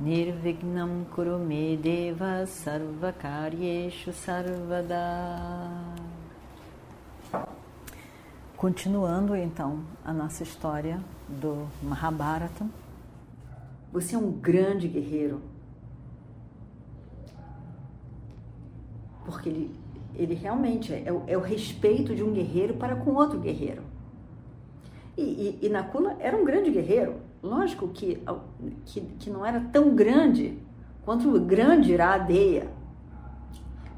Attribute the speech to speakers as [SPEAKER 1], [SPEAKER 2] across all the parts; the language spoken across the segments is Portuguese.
[SPEAKER 1] Nirvignam Kurume Deva Sarvakaryeshu Sarvada Continuando então a nossa história do Mahabharata. Você é um grande guerreiro. Porque ele ele realmente é, é, o, é, respeito de um guerreiro para com outro guerreiro. E, e, e Nakula era um grande guerreiro. Lógico que, que, que não era tão grande quanto o grande Iradeia.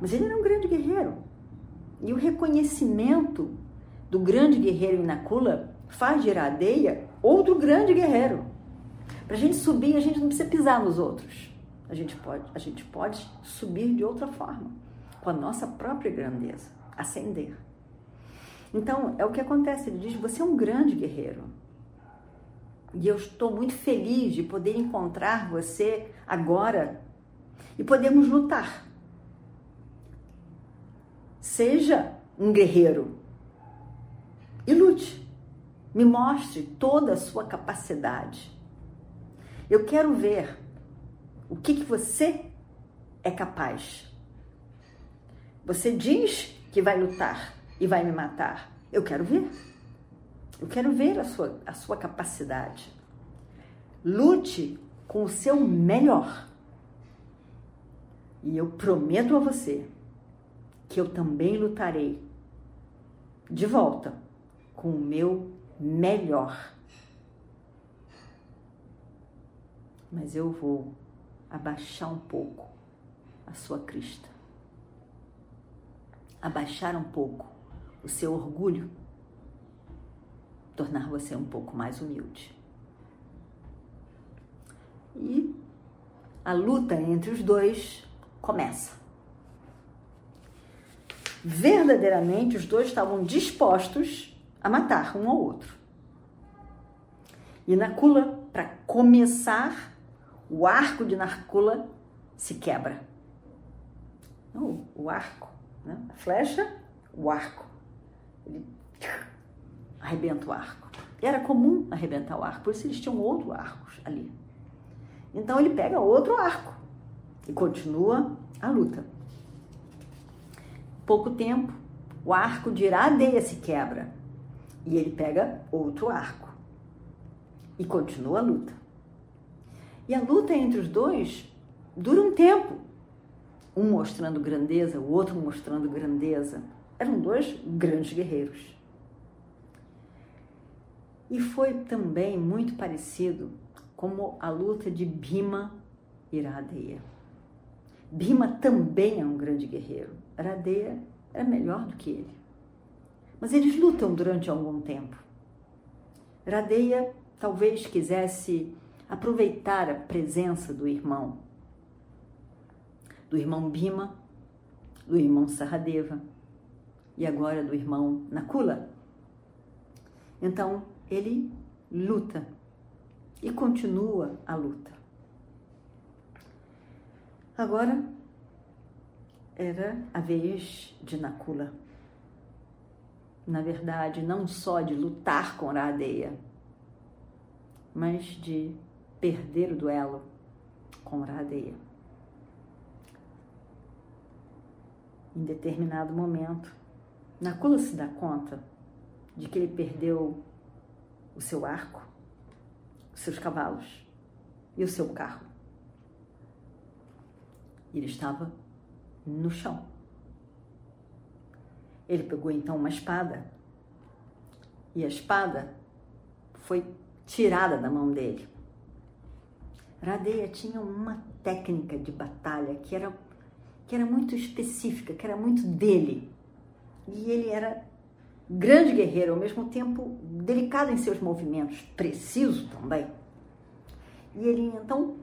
[SPEAKER 1] Mas ele era um grande guerreiro. E o reconhecimento do grande guerreiro Nakula faz de Iradeia outro grande guerreiro. Para a gente subir, a gente não precisa pisar nos outros. A gente pode, a gente pode subir de outra forma com a nossa própria grandeza, ascender. Então, é o que acontece. Ele diz: Você é um grande guerreiro. E eu estou muito feliz de poder encontrar você agora e podemos lutar. Seja um guerreiro e lute. Me mostre toda a sua capacidade. Eu quero ver o que, que você é capaz. Você diz que vai lutar e vai me matar. Eu quero ver. Eu quero ver a sua, a sua capacidade. Lute com o seu melhor. E eu prometo a você que eu também lutarei de volta com o meu melhor. Mas eu vou abaixar um pouco a sua crista abaixar um pouco o seu orgulho, tornar você um pouco mais humilde. E a luta entre os dois começa. Verdadeiramente, os dois estavam dispostos a matar um ao outro. E Nakula, para começar, o arco de Nakula se quebra. Não, o arco né? A flecha, o arco. Ele arrebenta o arco. Era comum arrebentar o arco, por isso eles tinham outros arcos ali. Então ele pega outro arco e continua a luta. Pouco tempo, o arco de Iradeia se quebra e ele pega outro arco e continua a luta. E a luta entre os dois dura um tempo um mostrando grandeza, o outro mostrando grandeza. Eram dois grandes guerreiros. E foi também muito parecido como a luta de Bhima e Radeya. Bhima também é um grande guerreiro. Radeya era melhor do que ele. Mas eles lutam durante algum tempo. Radeya talvez quisesse aproveitar a presença do irmão do irmão Bhima, do irmão Saradeva e agora do irmão Nakula. Então ele luta e continua a luta. Agora era a vez de Nakula. Na verdade, não só de lutar com Radeya, mas de perder o duelo com Radeya. em determinado momento, Nakula se dá conta de que ele perdeu o seu arco, os seus cavalos e o seu carro. Ele estava no chão. Ele pegou então uma espada e a espada foi tirada da mão dele. Radeia tinha uma técnica de batalha que era que era muito específica, que era muito dele. E ele era grande guerreiro, ao mesmo tempo delicado em seus movimentos, preciso também. E ele então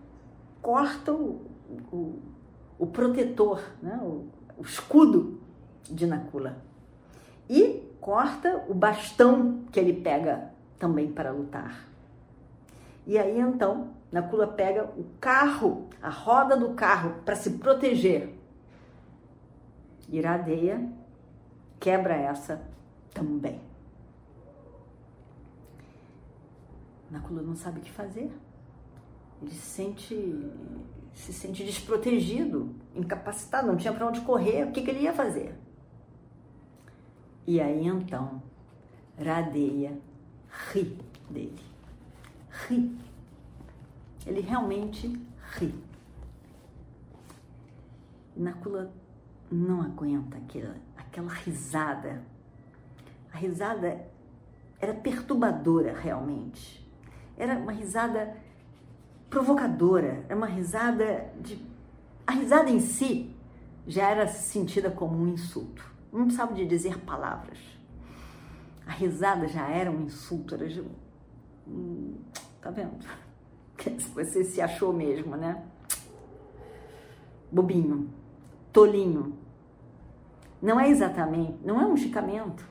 [SPEAKER 1] corta o, o, o protetor, né? o, o escudo de Nakula. E corta o bastão que ele pega também para lutar. E aí então, Nakula pega o carro, a roda do carro para se proteger. Iradeia quebra essa também. Nakula não sabe o que fazer. Ele se sente, se sente desprotegido, incapacitado, não tinha para onde correr. O que, que ele ia fazer? E aí então, Radeia ri dele. Ri. Ele realmente ri. Nakula não aguenta aquela, aquela risada. A risada era perturbadora realmente. Era uma risada provocadora, era uma risada de. A risada em si já era sentida como um insulto. Não precisava de dizer palavras. A risada já era um insulto, era de... Tá vendo? Você se achou mesmo, né? Bobinho, tolinho. Não é exatamente, não é um esticamento,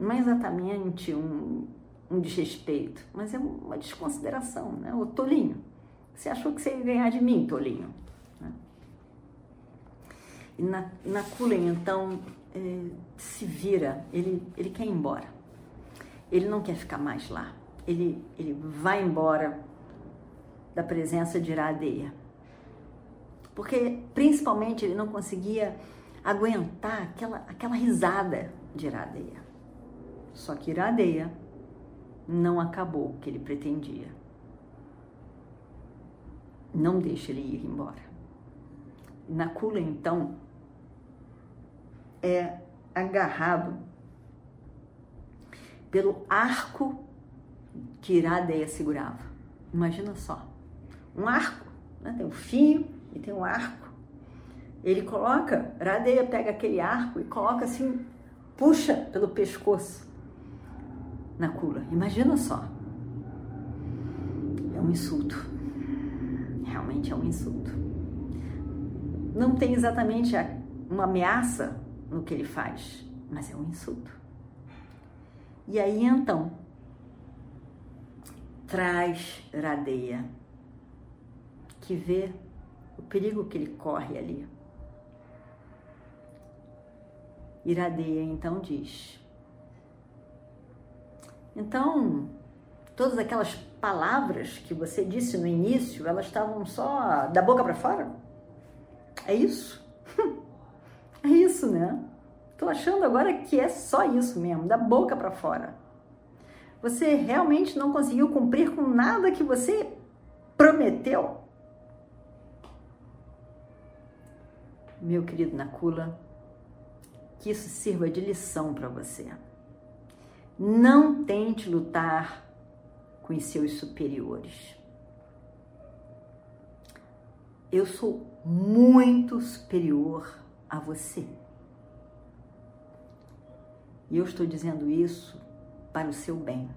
[SPEAKER 1] não é exatamente um, um desrespeito, mas é uma desconsideração, né? O tolinho. Você achou que você ia ganhar de mim, tolinho. Né? E na, na Kulen, então, é, se vira, ele, ele quer ir embora. Ele não quer ficar mais lá. Ele, ele vai embora da presença de Iradeia. Porque, principalmente, ele não conseguia aguentar aquela, aquela risada de Iradeia. Só que Iradeia não acabou o que ele pretendia. Não deixa ele ir embora. Nakula, então, é agarrado pelo arco que Iradeia segurava. Imagina só, um arco, né? tem um fio e tem um arco. Ele coloca, Iradeia pega aquele arco e coloca assim, puxa pelo pescoço na. Imagina só. É um insulto. Realmente é um insulto. Não tem exatamente uma ameaça no que ele faz, mas é um insulto. E aí então, traz Radeia, que vê o perigo que ele corre ali. Iradeia então diz: Então, todas aquelas palavras que você disse no início, elas estavam só da boca para fora? É isso? É isso, né? Tô achando agora que é só isso mesmo, da boca para fora. Você realmente não conseguiu cumprir com nada que você prometeu? Meu querido Nakula, que isso sirva de lição para você. Não tente lutar com os seus superiores. Eu sou muito superior a você. E eu estou dizendo isso para o seu bem.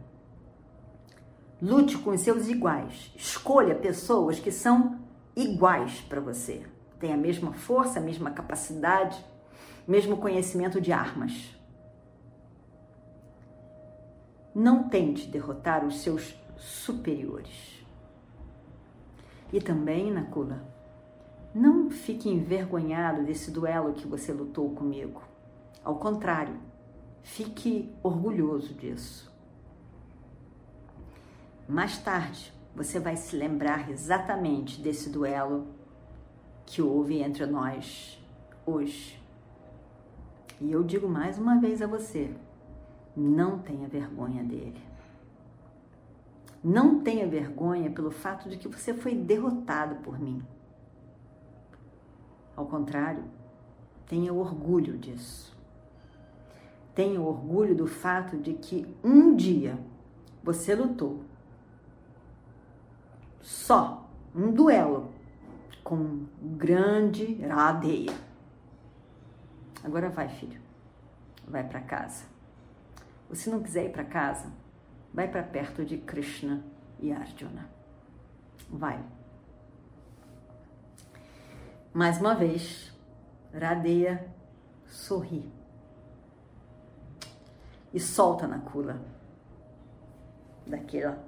[SPEAKER 1] Lute com os seus iguais. Escolha pessoas que são iguais para você. Tem a mesma força, a mesma capacidade, mesmo conhecimento de armas. Não tente derrotar os seus superiores. E também, Nakula, não fique envergonhado desse duelo que você lutou comigo. Ao contrário, fique orgulhoso disso. Mais tarde, você vai se lembrar exatamente desse duelo que houve entre nós hoje. E eu digo mais uma vez a você: não tenha vergonha dele. Não tenha vergonha pelo fato de que você foi derrotado por mim. Ao contrário, tenha orgulho disso. Tenha orgulho do fato de que um dia você lutou só um duelo com um grande Radeia. Agora vai, filho. Vai para casa. Se não quiser ir para casa, vai para perto de Krishna e Arjuna. Vai. Mais uma vez, Radeia sorri e solta Nakula daquela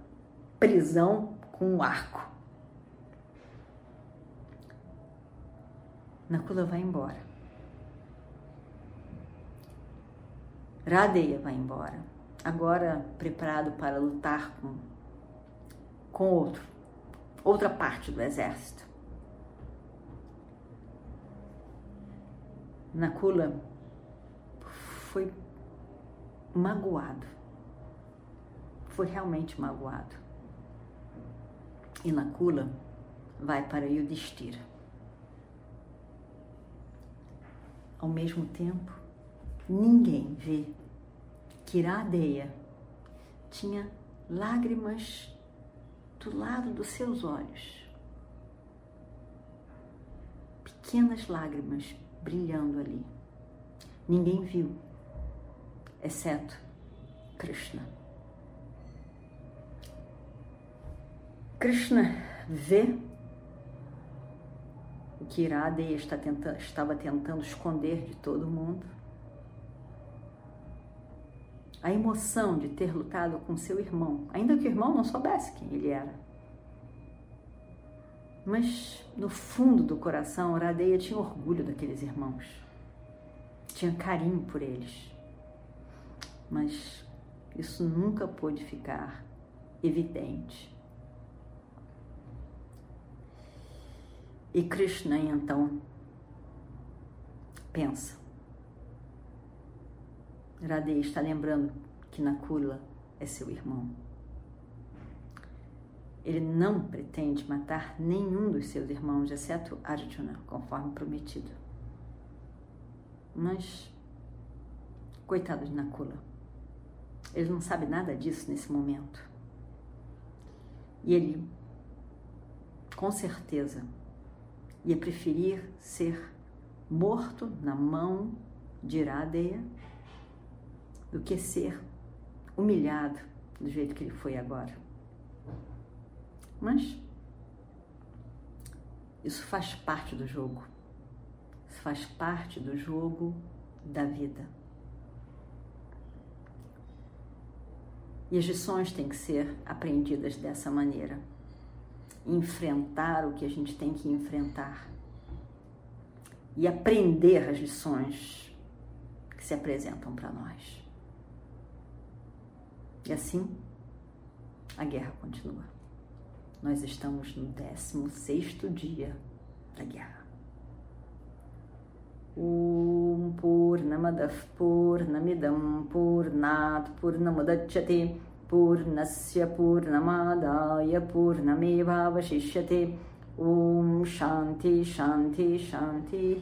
[SPEAKER 1] prisão com um arco. Nakula vai embora. Radeia vai embora, agora preparado para lutar com, com outro, outra parte do exército. Nakula foi magoado. Foi realmente magoado. E Nakula vai para Yudhishthira. Ao mesmo tempo, ninguém vê que tinha lágrimas do lado dos seus olhos. Pequenas lágrimas brilhando ali. Ninguém viu, exceto Krishna. Krishna vê o que Iradeya está tentando, estava tentando esconder de todo mundo. A emoção de ter lutado com seu irmão, ainda que o irmão não soubesse quem ele era. Mas no fundo do coração, Iradeya tinha orgulho daqueles irmãos. Tinha carinho por eles. Mas isso nunca pôde ficar evidente. E Krishna então pensa. Radhe está lembrando que Nakula é seu irmão. Ele não pretende matar nenhum dos seus irmãos, exceto Arjuna, conforme prometido. Mas, coitado de Nakula, ele não sabe nada disso nesse momento. E ele, com certeza, ia preferir ser morto na mão de Iradeia do que ser humilhado do jeito que ele foi agora. Mas isso faz parte do jogo. Isso faz parte do jogo da vida. E as lições têm que ser aprendidas dessa maneira enfrentar o que a gente tem que enfrentar e aprender as lições que se apresentam para nós. E assim, a guerra continua. Nós estamos no 16º dia da guerra. Om Purnamadav Purnamidam Purnat Purnamadachyate Purnasya Purnamadaya Purnamevavashishyate Om Shanti Shanti Shanti